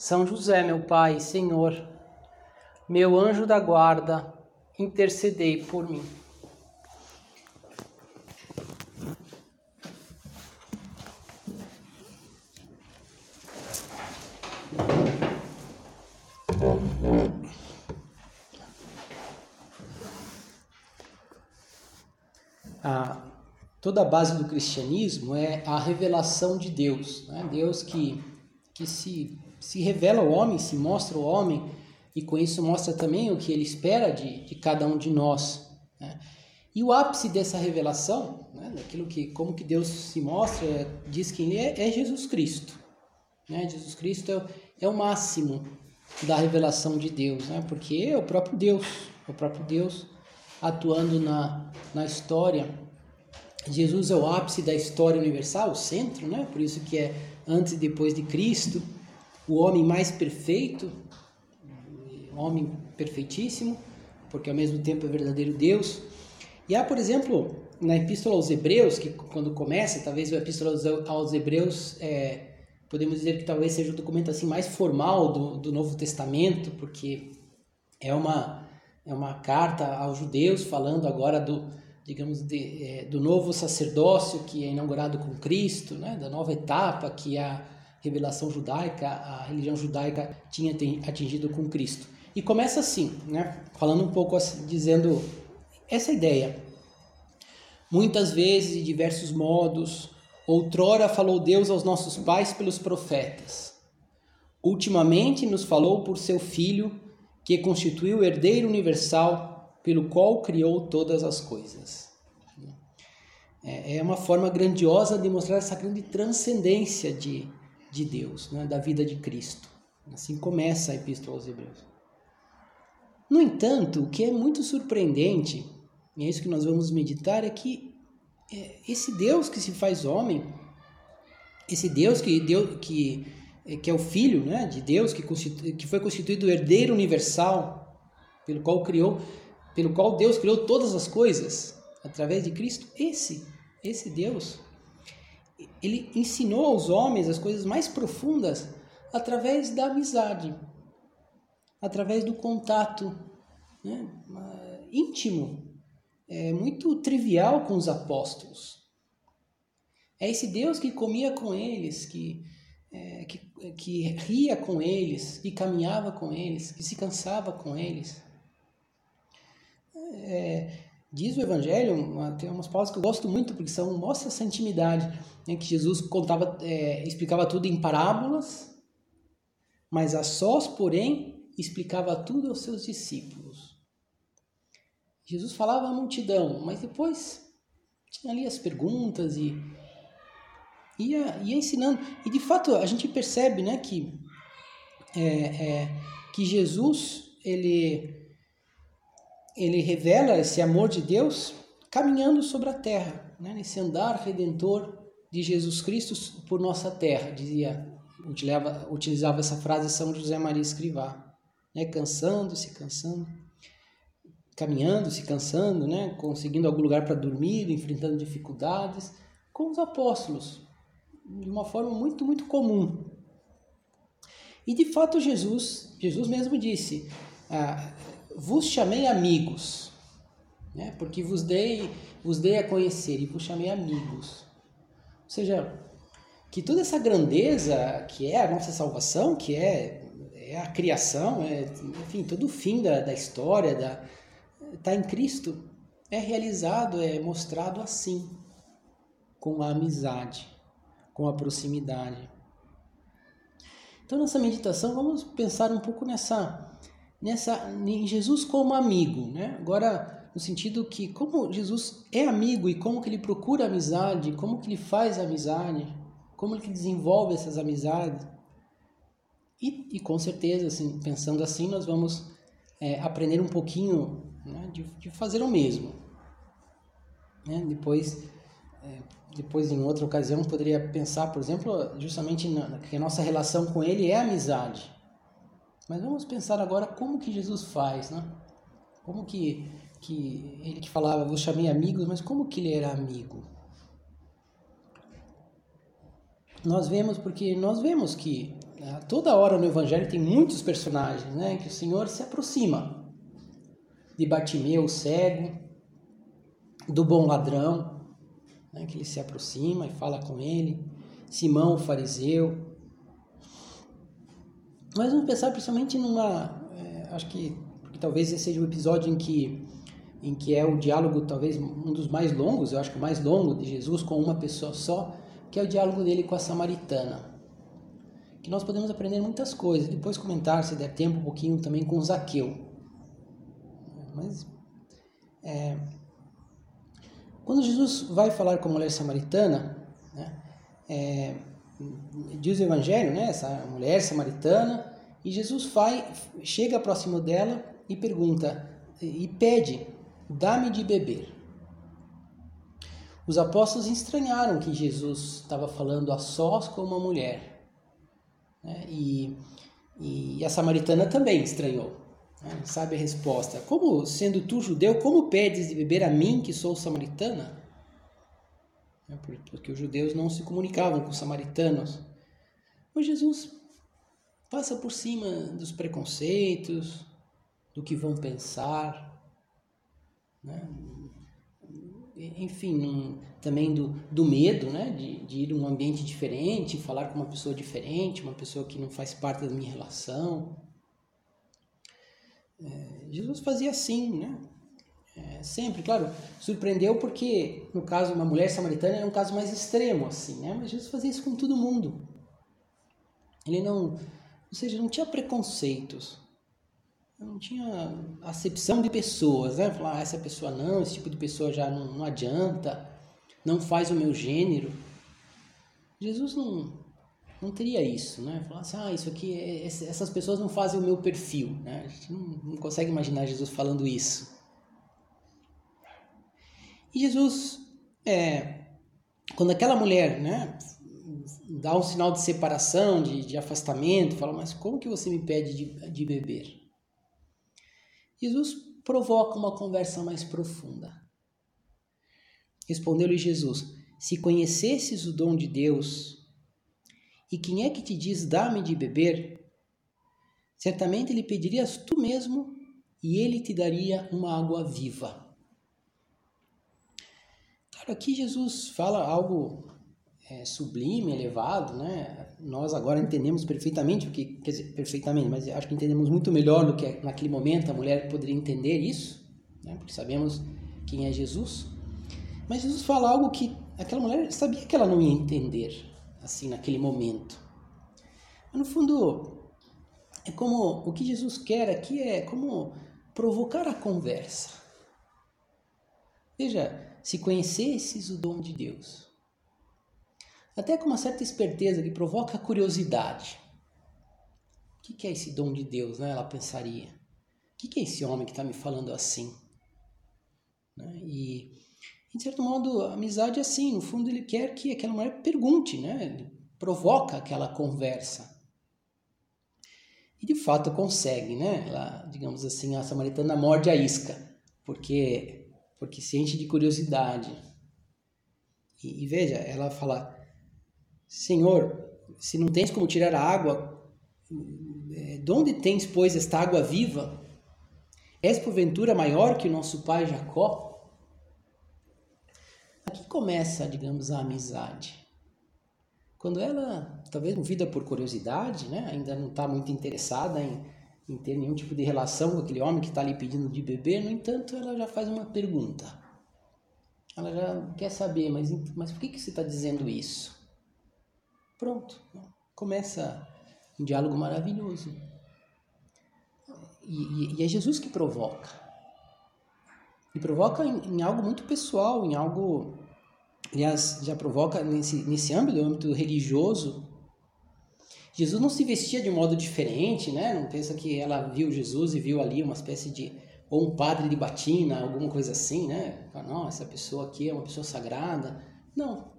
são José, meu Pai Senhor, meu anjo da guarda, intercedei por mim. A, toda a base do cristianismo é a revelação de Deus, né? Deus que, que se se revela ao homem, se mostra ao homem, e com isso mostra também o que ele espera de, de cada um de nós. Né? E o ápice dessa revelação, né, daquilo que, como que Deus se mostra, diz quem ele é, é Jesus Cristo. Né? Jesus Cristo é, é o máximo da revelação de Deus, né? porque é o próprio Deus, o próprio Deus atuando na, na história. Jesus é o ápice da história universal, o centro, né? por isso que é antes e depois de Cristo o homem mais perfeito, homem perfeitíssimo, porque ao mesmo tempo é verdadeiro Deus. E há, por exemplo, na Epístola aos Hebreus, que quando começa, talvez a Epístola aos Hebreus, é, podemos dizer que talvez seja o documento assim mais formal do, do Novo Testamento, porque é uma, é uma carta aos judeus falando agora do, digamos, de, é, do novo sacerdócio que é inaugurado com Cristo, né, da nova etapa que a revelação judaica, a religião judaica tinha atingido com Cristo. E começa assim, né? falando um pouco assim, dizendo essa ideia. Muitas vezes, de diversos modos, outrora falou Deus aos nossos pais pelos profetas. Ultimamente nos falou por seu Filho, que constituiu o herdeiro universal, pelo qual criou todas as coisas. É, é uma forma grandiosa de mostrar essa grande transcendência de, de Deus, né, da vida de Cristo. Assim começa a Epístola aos Hebreus. No entanto, o que é muito surpreendente, e é isso que nós vamos meditar, é que é, esse Deus que se faz homem, esse Deus que, Deus, que, é, que é o Filho né, de Deus, que, que foi constituído herdeiro universal, pelo qual criou, pelo qual Deus criou todas as coisas através de Cristo, esse, esse Deus ele ensinou aos homens as coisas mais profundas através da amizade, através do contato né, íntimo, é, muito trivial com os apóstolos. É esse Deus que comia com eles, que, é, que, que ria com eles, que caminhava com eles, que se cansava com eles. É, Diz o Evangelho, tem umas palavras que eu gosto muito porque são mostra essa intimidade, né, que Jesus contava, é, explicava tudo em parábolas, mas a sós, porém, explicava tudo aos seus discípulos. Jesus falava à multidão, mas depois tinha ali as perguntas e ia, ia ensinando. E de fato a gente percebe, né, que é, é, que Jesus ele ele revela esse amor de Deus caminhando sobre a terra, né? nesse andar redentor de Jesus Cristo por nossa terra, dizia, utilizava, utilizava essa frase São José Maria Escrivá, né? cansando, se cansando, caminhando, se cansando, né? conseguindo algum lugar para dormir, enfrentando dificuldades, com os apóstolos, de uma forma muito, muito comum. E de fato Jesus, Jesus mesmo disse, ah, vos chamei amigos, né? porque vos dei, vos dei a conhecer e vos chamei amigos. Ou seja, que toda essa grandeza que é a nossa salvação, que é, é a criação, é, enfim, todo o fim da, da história, da, tá em Cristo, é realizado, é mostrado assim, com a amizade, com a proximidade. Então, nessa meditação, vamos pensar um pouco nessa nessa em Jesus como amigo, né? Agora no sentido que como Jesus é amigo e como que ele procura amizade, como que ele faz amizade, como ele desenvolve essas amizades. E, e com certeza, assim, pensando assim, nós vamos é, aprender um pouquinho né, de, de, fazer o mesmo. Né? Depois, é, depois, em outra ocasião, poderia pensar, por exemplo, justamente na, que a nossa relação com Ele é amizade. Mas vamos pensar agora como que Jesus faz, né? Como que, que ele que falava, vos chamei amigos, mas como que ele era amigo? Nós vemos, porque nós vemos que né? Toda hora no Evangelho tem muitos personagens, né? Que o Senhor se aproxima de Bartimeu, o cego, do bom ladrão, né? que ele se aproxima e fala com ele, Simão, o fariseu. Mas vamos pensar principalmente numa, é, acho que talvez esse seja o episódio em que em que é o diálogo talvez um dos mais longos, eu acho que o mais longo de Jesus com uma pessoa só, que é o diálogo dele com a samaritana que nós podemos aprender muitas coisas. Depois comentar, se der tempo, um pouquinho também com Zaqueu. Mas, é, quando Jesus vai falar com a mulher samaritana, né, é, diz o Evangelho, né, essa mulher samaritana, e Jesus vai, chega próximo dela e pergunta, e pede, dá-me de beber. Os apóstolos estranharam que Jesus estava falando a sós com uma mulher. Né? E, e a samaritana também estranhou. Né? Sabe a resposta? Como, sendo tu judeu, como pedes de beber a mim, que sou samaritana? É porque os judeus não se comunicavam com os samaritanos. Mas Jesus passa por cima dos preconceitos, do que vão pensar. Né? enfim, um, também do, do medo, né? De, de ir em um ambiente diferente, falar com uma pessoa diferente, uma pessoa que não faz parte da minha relação. É, Jesus fazia assim, né? É, sempre, claro, surpreendeu porque, no caso, uma mulher samaritana era um caso mais extremo, assim, né? Mas Jesus fazia isso com todo mundo. Ele não, ou seja, não tinha preconceitos não tinha acepção de pessoas, né? Falar, ah, essa pessoa não, esse tipo de pessoa já não, não adianta, não faz o meu gênero. Jesus não, não teria isso, né? Falar assim, ah, isso aqui, é, essas pessoas não fazem o meu perfil, né? A gente não, não consegue imaginar Jesus falando isso. E Jesus, é, quando aquela mulher, né, dá um sinal de separação, de, de afastamento, fala, mas como que você me pede de, de beber? Jesus provoca uma conversa mais profunda. Respondeu-lhe Jesus: Se conhecesses o dom de Deus, e quem é que te diz dá-me de beber, certamente lhe pedirias tu mesmo, e ele te daria uma água viva. Aqui Jesus fala algo é, sublime, elevado, né? Nós agora entendemos perfeitamente o que, quer dizer, perfeitamente, mas acho que entendemos muito melhor do que naquele momento a mulher poderia entender isso, né? Porque sabemos quem é Jesus. Mas Jesus fala algo que aquela mulher sabia que ela não ia entender, assim, naquele momento. Mas no fundo, é como o que Jesus quer aqui é como provocar a conversa. Veja, se conhecesses o dom de Deus, até com uma certa esperteza que provoca curiosidade. O que é esse dom de Deus? Né? Ela pensaria. O que é esse homem que está me falando assim? Né? E, de certo modo, a amizade é assim. No fundo, ele quer que aquela mulher pergunte, né? ele provoca aquela conversa. E de fato consegue, né? Ela, digamos assim, a samaritana morde a isca, porque, porque se enche de curiosidade. E, e veja, ela fala: Senhor, se não tens como tirar a água, é, de onde tens, pois, esta água viva? És porventura maior que o nosso pai Jacó? Aqui começa, digamos, a amizade. Quando ela, talvez movida por curiosidade, né, ainda não está muito interessada em, em ter nenhum tipo de relação com aquele homem que está ali pedindo de beber, no entanto, ela já faz uma pergunta. Ela já quer saber, mas, mas por que, que você está dizendo isso? Pronto. Começa um diálogo maravilhoso. E, e, e é Jesus que provoca. E provoca em, em, algo muito pessoal, em algo. Aliás, já provoca nesse, nesse âmbito, âmbito religioso. Jesus não se vestia de modo diferente, né? Não pensa que ela viu Jesus e viu ali uma espécie de ou um padre de batina, alguma coisa assim, né? Não, essa pessoa aqui é uma pessoa sagrada. Não.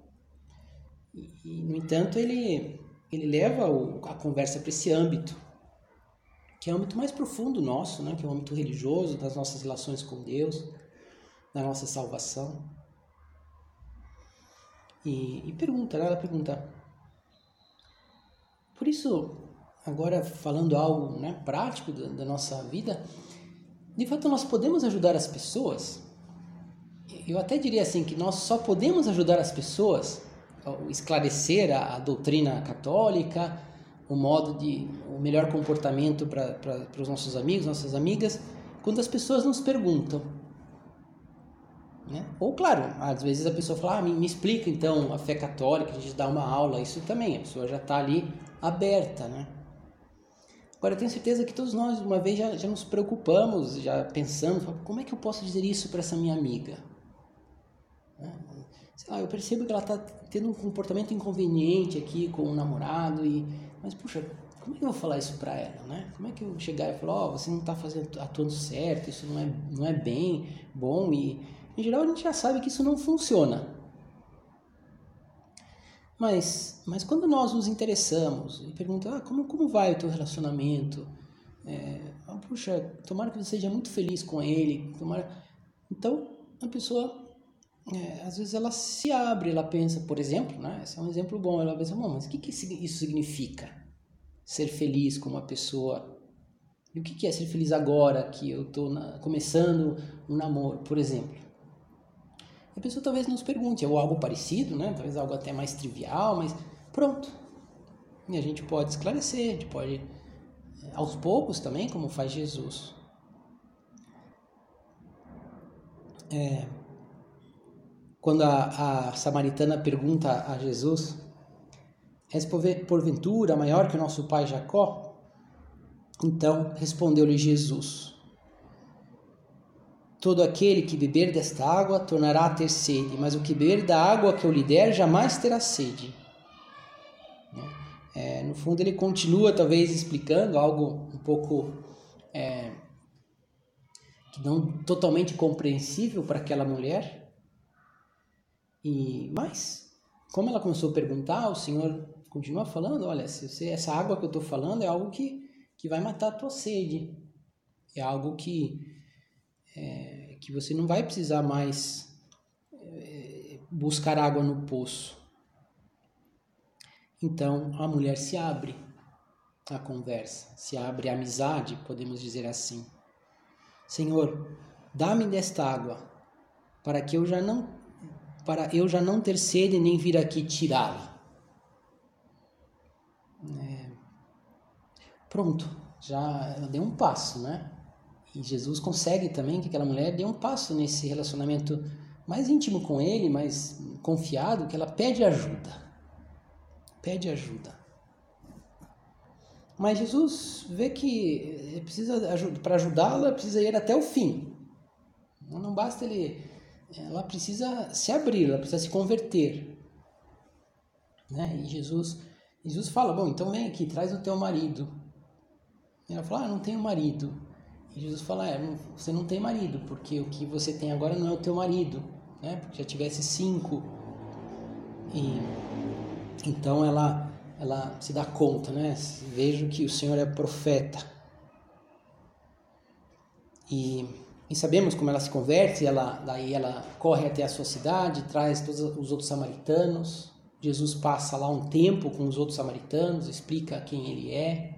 E, no entanto, ele ele leva a conversa para esse âmbito, que é o âmbito mais profundo nosso, né? Que é o âmbito religioso das nossas relações com Deus, da nossa salvação. E, e pergunta, né? ela pergunta. Por isso, agora falando algo né, prático da, da nossa vida, de fato nós podemos ajudar as pessoas. Eu até diria assim que nós só podemos ajudar as pessoas, esclarecer a, a doutrina católica, o modo de o melhor comportamento para os nossos amigos, nossas amigas, quando as pessoas nos perguntam né? Ou, claro, às vezes a pessoa fala, ah, me, me, explica então a fé católica, a gente dá uma aula, isso também, a pessoa já está ali aberta, né? Agora, eu tenho certeza que todos nós, uma vez, já, já nos preocupamos, já pensamos, como é que eu posso dizer isso para essa minha amiga? Né? Sei lá, eu percebo que ela está tendo um comportamento inconveniente aqui com o namorado, e mas, puxa, como é que eu vou falar isso para ela, né? Como é que eu chegar e falar, ó, oh, você não está fazendo, atuando certo, isso não é, não é bem bom, e em geral, a gente já sabe que isso não funciona. Mas, mas quando nós nos interessamos e perguntamos, ah, como, como vai o teu relacionamento? É, ah, puxa, tomara que você seja muito feliz com ele. Tomara... Então, a pessoa, é, às vezes, ela se abre, ela pensa, por exemplo, né? esse é um exemplo bom, ela pensa, mas o que, que isso significa? Ser feliz com uma pessoa e o que é ser feliz agora que eu estou começando um namoro, por exemplo? A pessoa talvez nos pergunte, ou algo parecido, né? talvez algo até mais trivial, mas pronto. E a gente pode esclarecer, a gente pode, eh, aos poucos também, como faz Jesus. É, quando a, a samaritana pergunta a Jesus, és porventura maior que o nosso pai Jacó? Então respondeu-lhe Jesus, Todo aquele que beber desta água tornará a ter sede, mas o que beber da água que eu lhe der jamais terá sede. É, no fundo, ele continua talvez explicando algo um pouco é, não totalmente compreensível para aquela mulher. E mas, como ela começou a perguntar, o Senhor continua falando: olha, se você, essa água que eu estou falando é algo que, que vai matar a tua sede, é algo que é, que você não vai precisar mais é, buscar água no poço. Então a mulher se abre à conversa, se abre à amizade, podemos dizer assim. Senhor, dá-me desta água, para que eu já não para eu já não ter sede nem vir aqui tirá-la. É, pronto, já deu um passo, né? E Jesus consegue também que aquela mulher dê um passo nesse relacionamento mais íntimo com ele, mais confiado, que ela pede ajuda. Pede ajuda. Mas Jesus vê que precisa para ajudá-la, precisa ir até o fim. Não basta ele, ela precisa se abrir, ela precisa se converter. Né? E Jesus, Jesus fala: Bom, então vem aqui, traz o teu marido. E ela fala: Ah, não tenho marido. E Jesus fala: é, você não tem marido, porque o que você tem agora não é o teu marido, né? Porque já tivesse cinco. E então ela ela se dá conta, né? Vejo que o Senhor é profeta. E, e sabemos como ela se converte, ela daí ela corre até a sua cidade, traz todos os outros samaritanos. Jesus passa lá um tempo com os outros samaritanos, explica quem ele é,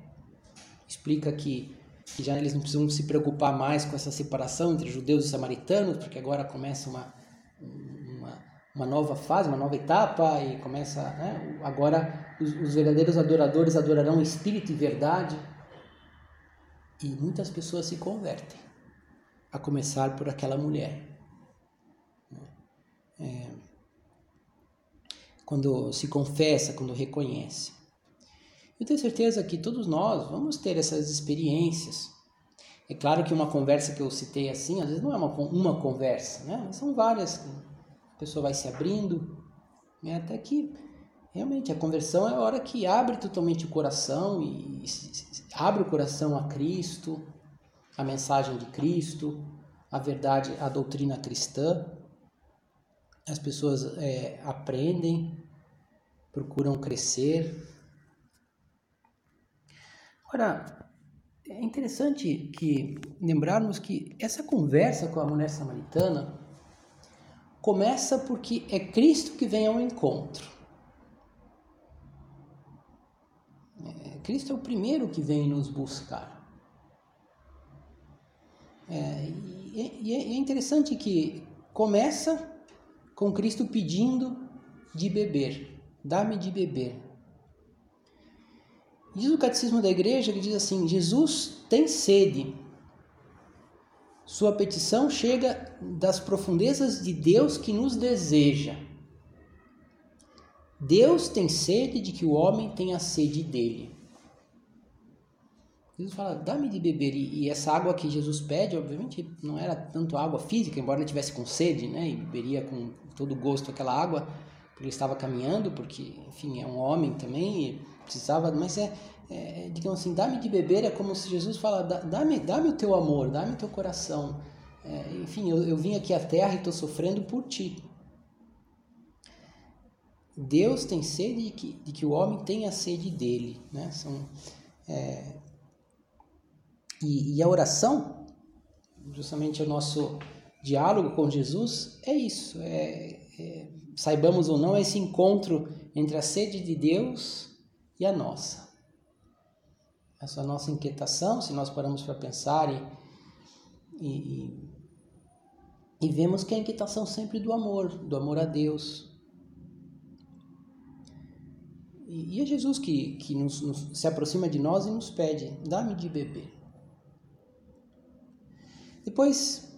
explica que que já eles não precisam se preocupar mais com essa separação entre judeus e samaritanos, porque agora começa uma, uma, uma nova fase, uma nova etapa, e começa. Né? Agora os, os verdadeiros adoradores adorarão espírito e verdade. E muitas pessoas se convertem, a começar por aquela mulher. É, quando se confessa, quando reconhece. Eu tenho certeza que todos nós vamos ter essas experiências. É claro que uma conversa que eu citei assim, às vezes não é uma, uma conversa, né? São várias. A pessoa vai se abrindo, né? até que realmente a conversão é a hora que abre totalmente o coração e, abre o coração a Cristo, a mensagem de Cristo, a verdade, a doutrina cristã. As pessoas é, aprendem, procuram crescer. Agora, é interessante que lembrarmos que essa conversa com a mulher samaritana começa porque é Cristo que vem ao encontro. É, Cristo é o primeiro que vem nos buscar. É, e, é interessante que começa com Cristo pedindo de beber, dá-me de beber. Diz o catecismo da igreja que diz assim: Jesus tem sede. Sua petição chega das profundezas de Deus que nos deseja. Deus tem sede de que o homem tenha sede dele. Jesus fala, dá-me de beber. E, essa água que Jesus pede, obviamente, não era tanto água física, embora ele tivesse com sede, né? E beberia com todo gosto aquela água, porque ele estava caminhando, porque, enfim, é um homem também, e precisava. Mas é, é digamos assim, dá-me de beber é como se Jesus fala, dá-me dá o teu amor, dá-me o teu coração. É, enfim, eu, eu vim aqui à terra e estou sofrendo por ti. Deus tem sede de que, de que o homem tenha sede dele, né? São, é, e, e a oração, justamente o nosso diálogo com Jesus, é isso. É, é, saibamos ou não, esse encontro entre a sede de Deus e a nossa. Essa nossa inquietação, se nós paramos para pensar e, e, e vemos que é a inquietação sempre do amor, do amor a Deus. E, e é Jesus que, que nos, nos, se aproxima de nós e nos pede: dá-me de beber. Depois,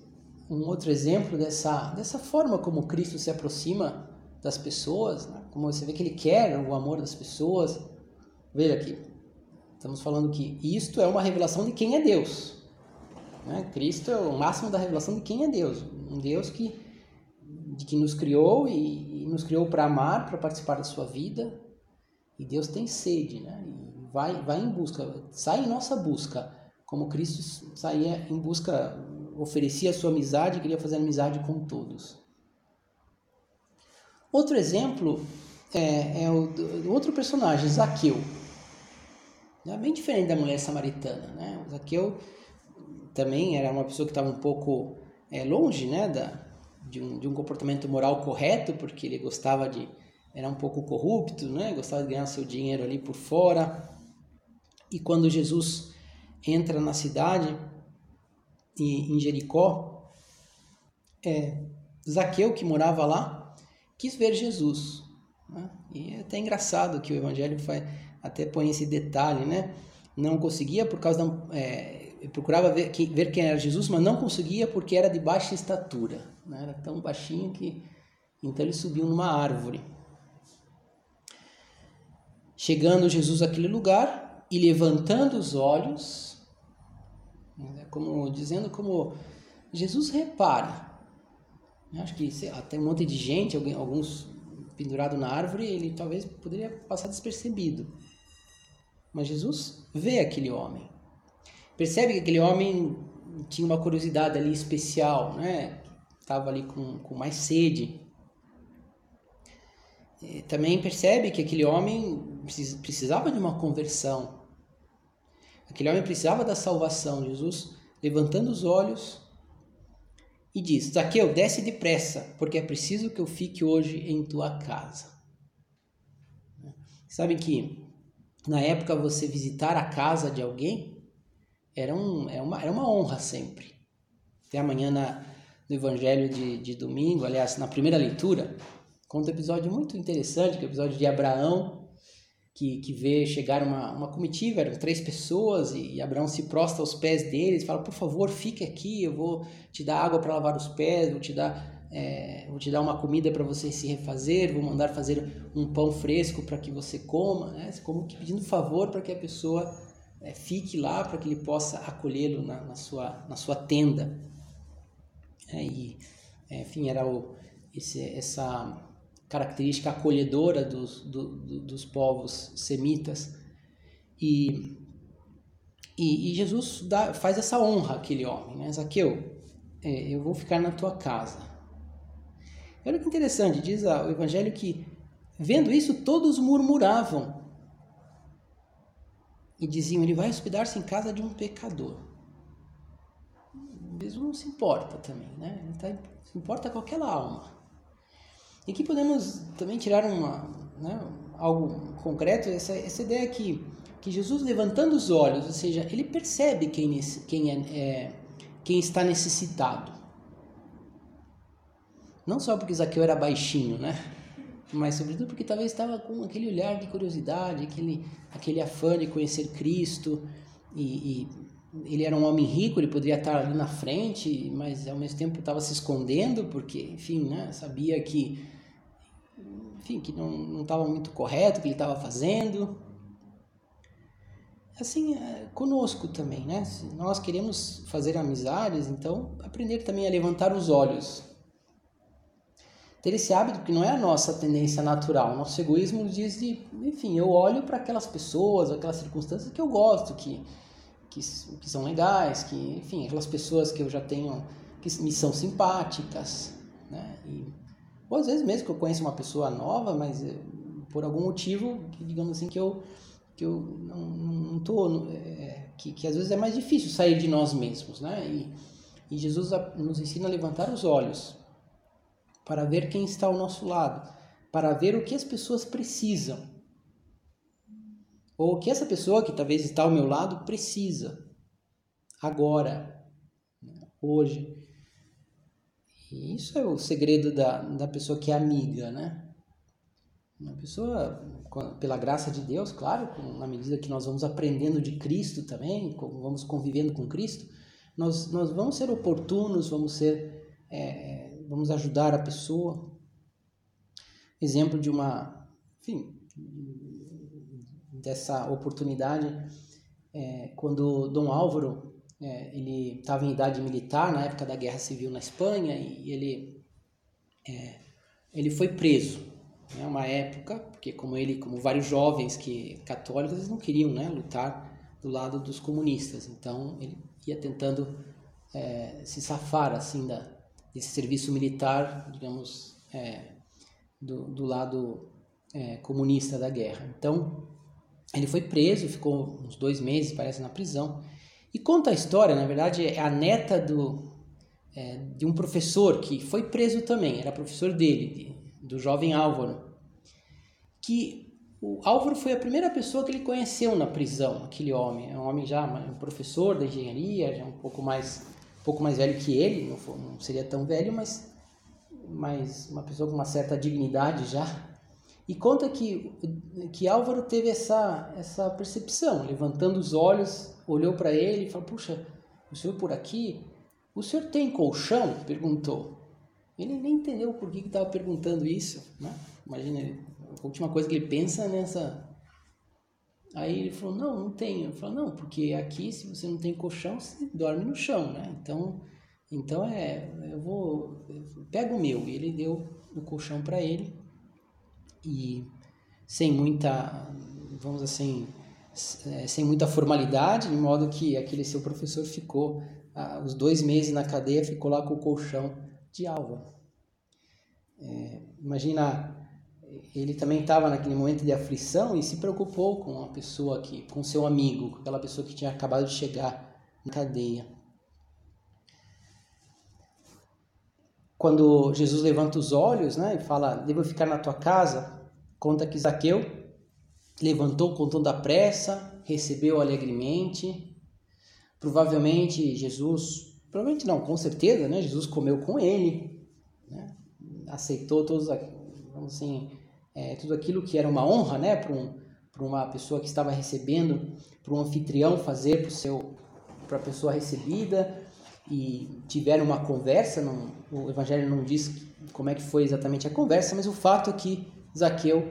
um outro exemplo dessa, dessa forma como Cristo se aproxima das pessoas, né? como você vê que ele quer o amor das pessoas. Veja aqui, estamos falando que isto é uma revelação de quem é Deus. Né? Cristo é o máximo da revelação de quem é Deus. Um Deus que, de que nos criou e, e nos criou para amar, para participar da sua vida. E Deus tem sede, né? E vai, vai em busca, sai em nossa busca, como Cristo saía em busca oferecia a sua amizade queria fazer amizade com todos. Outro exemplo é, é o outro personagem, Zaqueu. É bem diferente da mulher samaritana. Né? O Zaqueu também era uma pessoa que estava um pouco é, longe né, da, de, um, de um comportamento moral correto, porque ele gostava de. era um pouco corrupto, né? gostava de ganhar seu dinheiro ali por fora. E quando Jesus entra na cidade, em Jericó, é, Zaqueu, que morava lá, quis ver Jesus. Né? E é até engraçado que o Evangelho faz, até põe esse detalhe, né? Não conseguia por causa da... É, procurava ver, que, ver quem era Jesus, mas não conseguia porque era de baixa estatura. Né? Era tão baixinho que... Então ele subiu numa árvore. Chegando Jesus àquele lugar e levantando os olhos, né? Como dizendo como Jesus repara. Acho que sei lá, tem um monte de gente, alguns pendurado na árvore, ele talvez poderia passar despercebido. Mas Jesus vê aquele homem. Percebe que aquele homem tinha uma curiosidade ali especial, né? Estava ali com, com mais sede. E também percebe que aquele homem precisava de uma conversão. Aquele homem precisava da salvação. Jesus, levantando os olhos, e diz: Zaqueu, desce depressa, porque é preciso que eu fique hoje em tua casa. Sabem que na época você visitar a casa de alguém era, um, era, uma, era uma honra sempre. Até amanhã na, no Evangelho de, de domingo, aliás, na primeira leitura, conta um episódio muito interessante, que é o episódio de Abraão que, que vê chegar uma, uma comitiva, eram três pessoas, e, Abraão se prostra aos pés deles, fala, por favor, fique aqui, eu vou te dar água para lavar os pés, vou te dar, é, vou te dar uma comida para você se refazer, vou mandar fazer um pão fresco para que você coma, né? como que pedindo favor para que a pessoa é, fique lá, para que ele possa acolhê-lo na, na, sua, na sua tenda. É, e, é, enfim, era o, esse, essa característica acolhedora dos, do, do, dos povos semitas. E, e, e Jesus dá, faz essa honra àquele homem, né? Zaqueu, é, eu vou ficar na tua casa. Olha que interessante, diz o Evangelho que, vendo isso, todos murmuravam e diziam: Ele vai hospedar-se em casa de um pecador. Jesus não se importa também, né? Ele tá, se importa com aquela alma. E aqui podemos também tirar uma, né, algo concreto, essa, essa ideia que, que Jesus levantando os olhos, ou seja, ele percebe quem, quem, é, é, quem está necessitado. Não só porque Zaqueu era baixinho, né? Mas sobretudo porque talvez estava com aquele olhar de curiosidade, aquele, aquele afã de conhecer Cristo e, e ele era um homem rico, ele poderia estar ali na frente, mas ao mesmo tempo estava se escondendo, porque, enfim, né, sabia que, enfim, que não estava muito correto o que ele estava fazendo. Assim, é, conosco também, né? Se nós queremos fazer amizades, então aprender também a levantar os olhos. Ter esse hábito que não é a nossa tendência natural. Nosso egoísmo diz de, enfim, eu olho para aquelas pessoas, aquelas circunstâncias que eu gosto, que que, que são legais, que, enfim, aquelas pessoas que eu já tenho, que me são simpáticas, né? E, ou às vezes mesmo que eu conheço uma pessoa nova, mas eh, por algum motivo, digamos assim, que eu, que eu não, não tô, é, que, que às vezes é mais difícil sair de nós mesmos, né? E, e Jesus nos ensina a levantar os olhos para ver quem está ao nosso lado, para ver o que as pessoas precisam ou que essa pessoa que talvez está ao meu lado precisa agora, hoje. E isso é o segredo da, da pessoa que é amiga, né? Uma pessoa, pela graça de Deus, claro, na medida que nós vamos aprendendo de Cristo também, vamos convivendo com Cristo, nós, nós vamos ser oportunos, vamos ser, é, vamos ajudar a pessoa. Exemplo de uma, enfim, dessa oportunidade é, quando Dom Álvaro é, ele estava em idade militar na época da Guerra Civil na Espanha e ele é, ele foi preso né, uma época porque como ele como vários jovens que católicos eles não queriam né, lutar do lado dos comunistas então ele ia tentando é, se safar assim da desse serviço militar digamos é, do, do lado é, comunista da guerra então ele foi preso, ficou uns dois meses, parece, na prisão. E conta a história, na verdade, é a neta do, é, de um professor que foi preso também, era professor dele, de, do jovem Álvaro. Que o Álvaro foi a primeira pessoa que ele conheceu na prisão, aquele homem. É um homem já, um professor da engenharia, já um pouco mais, pouco mais velho que ele, não, foi, não seria tão velho, mas, mas uma pessoa com uma certa dignidade já. E conta que, que Álvaro teve essa, essa percepção, levantando os olhos, olhou para ele e falou: Puxa, o senhor por aqui? O senhor tem colchão? perguntou. Ele nem entendeu por que estava perguntando isso. Né? Imagina, a última coisa que ele pensa nessa. Aí ele falou: Não, não tenho. Ele falou: Não, porque aqui, se você não tem colchão, você dorme no chão, né? Então, então é, eu vou. Pega o meu. E ele deu o colchão para ele e sem muita, vamos assim, é, sem muita formalidade, de modo que aquele seu professor ficou os dois meses na cadeia, ficou lá com o colchão de alva. É, imagina, ele também estava naquele momento de aflição e se preocupou com a pessoa que, com seu amigo, com aquela pessoa que tinha acabado de chegar na cadeia. Quando Jesus levanta os olhos, né, e fala: "Devo ficar na tua casa?", Conta que Zaqueu levantou com toda a pressa, recebeu alegremente. Provavelmente Jesus, provavelmente não, com certeza, né? Jesus comeu com ele, né? aceitou todos, vamos assim, é, tudo aquilo que era uma honra, né, para um, uma pessoa que estava recebendo, para um anfitrião fazer para a pessoa recebida e tiveram uma conversa. Não, o Evangelho não diz como é que foi exatamente a conversa, mas o fato é que Zaqueu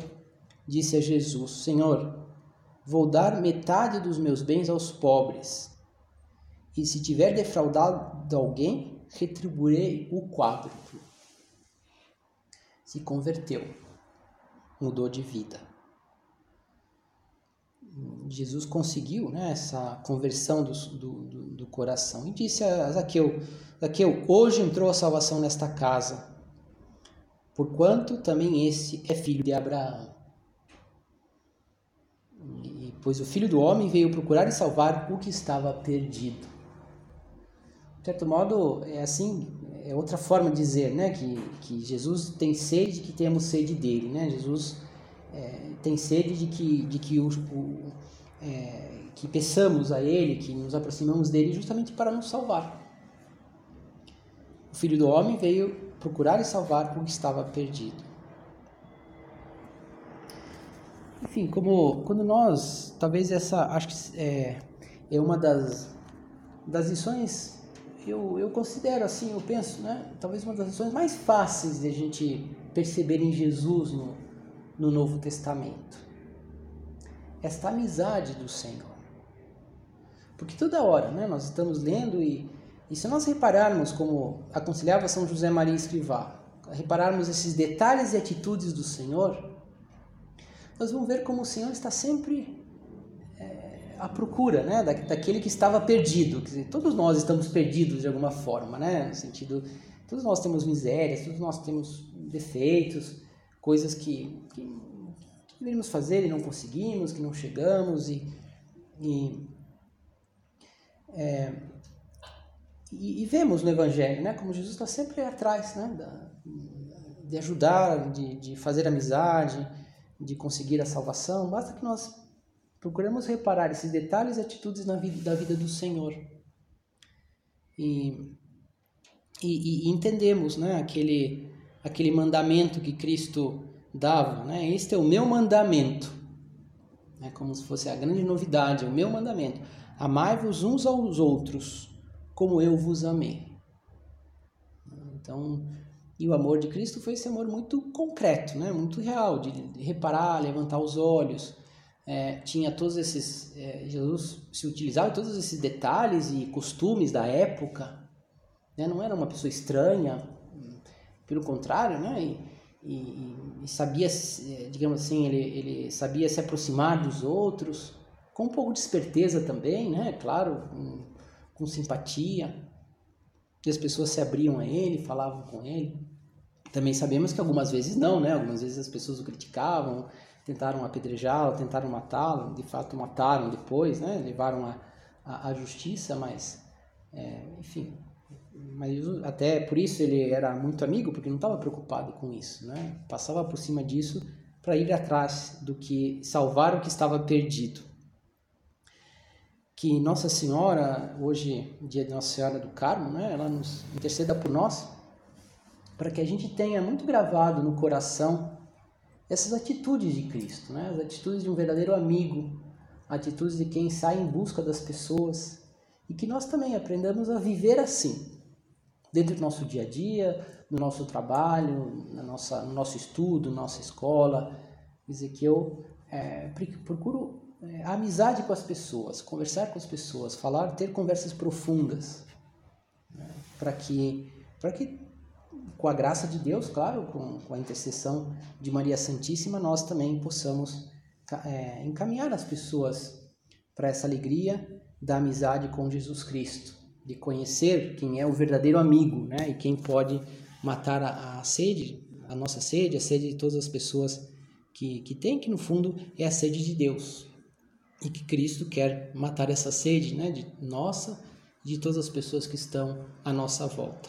disse a Jesus: Senhor, vou dar metade dos meus bens aos pobres, e se tiver defraudado alguém, retribuirei o quádruplo. se converteu, mudou de vida. Jesus conseguiu né, essa conversão do, do, do, coração e disse a Zaqueu: Zaqueu, hoje entrou a salvação nesta casa, porquanto também esse é filho de Abraão. E, pois o filho do homem veio procurar e salvar o que estava perdido. De certo modo, é assim, é outra forma de dizer né, que, que Jesus tem sede que temos sede dele. Né? Jesus é, tem sede de que, de que, o, o é, que peçamos a Ele, que nos aproximamos dele justamente para nos salvar. O Filho do Homem veio procurar e salvar o que estava perdido. Enfim, como quando nós, talvez essa, acho que é, é uma das, das lições, eu, eu considero assim, eu penso, né, talvez uma das lições mais fáceis de a gente perceber em Jesus no, no Novo Testamento. Esta amizade do Senhor. Porque toda hora né, nós estamos lendo e, e se nós repararmos, como aconselhava São José Maria Escrivá, repararmos esses detalhes e atitudes do Senhor, nós vamos ver como o Senhor está sempre à procura né, da, daquele que estava perdido. Quer dizer, todos nós estamos perdidos de alguma forma, né, no sentido, todos nós temos misérias, todos nós temos defeitos, coisas que, que, que deveríamos fazer e não conseguimos, que não chegamos e, e, é, e, e vemos no Evangelho, né, como Jesus está sempre atrás, né, da, de ajudar, de, de fazer amizade, de conseguir a salvação. Basta que nós procuremos reparar esses detalhes e atitudes na vida, da vida do Senhor e, e, e entendemos, né, aquele aquele mandamento que Cristo dava, né? Este é o meu mandamento. É como se fosse a grande novidade, o meu mandamento. Amai-vos uns aos outros, como eu vos amei. Então, e o amor de Cristo foi esse amor muito concreto, né? muito real, de, reparar, levantar os olhos. É, tinha todos esses. É, Jesus se utilizava todos esses detalhes e costumes da época. Né? Não era uma pessoa estranha, pelo contrário, né? E, e, e sabia, eh, digamos assim, ele, ele sabia se aproximar dos outros, com um pouco de esperteza também, né? Claro, com, com simpatia. E as pessoas se abriam a ele, falavam com ele. Também sabemos que algumas vezes não, né? Algumas vezes as pessoas o criticavam, tentaram apedrejá-lo, tentaram matá-lo, de fato mataram depois, né? Levaram a, a, a justiça, mas, é, enfim, mas até por isso ele era muito amigo, porque não estava preocupado com isso, né? Passava por cima disso para ir atrás do que salvar o que estava perdido. Que Nossa Senhora, hoje, dia de Nossa Senhora do Carmo, né? Ela nos interceda por nós, para que a gente tenha muito gravado no coração essas atitudes de Cristo, né? As atitudes de um verdadeiro amigo, atitudes de quem sai em busca das pessoas e que nós também aprendamos a viver assim, dentro do nosso dia a dia, no nosso trabalho, na nossa, no nosso estudo, nossa escola. Dizer que eu é, procuro é, amizade com as pessoas, conversar com as pessoas, falar, ter conversas profundas, né, para que, que, com a graça de Deus, claro, com, com a intercessão de Maria Santíssima, nós também possamos é, encaminhar as pessoas para essa alegria da amizade com Jesus Cristo de conhecer quem é o verdadeiro amigo, né? E quem pode matar a, a sede, a nossa sede, a sede de todas as pessoas que, que tem, que no fundo é a sede de Deus. E que Cristo quer matar essa sede, né? De nossa, de todas as pessoas que estão à nossa volta.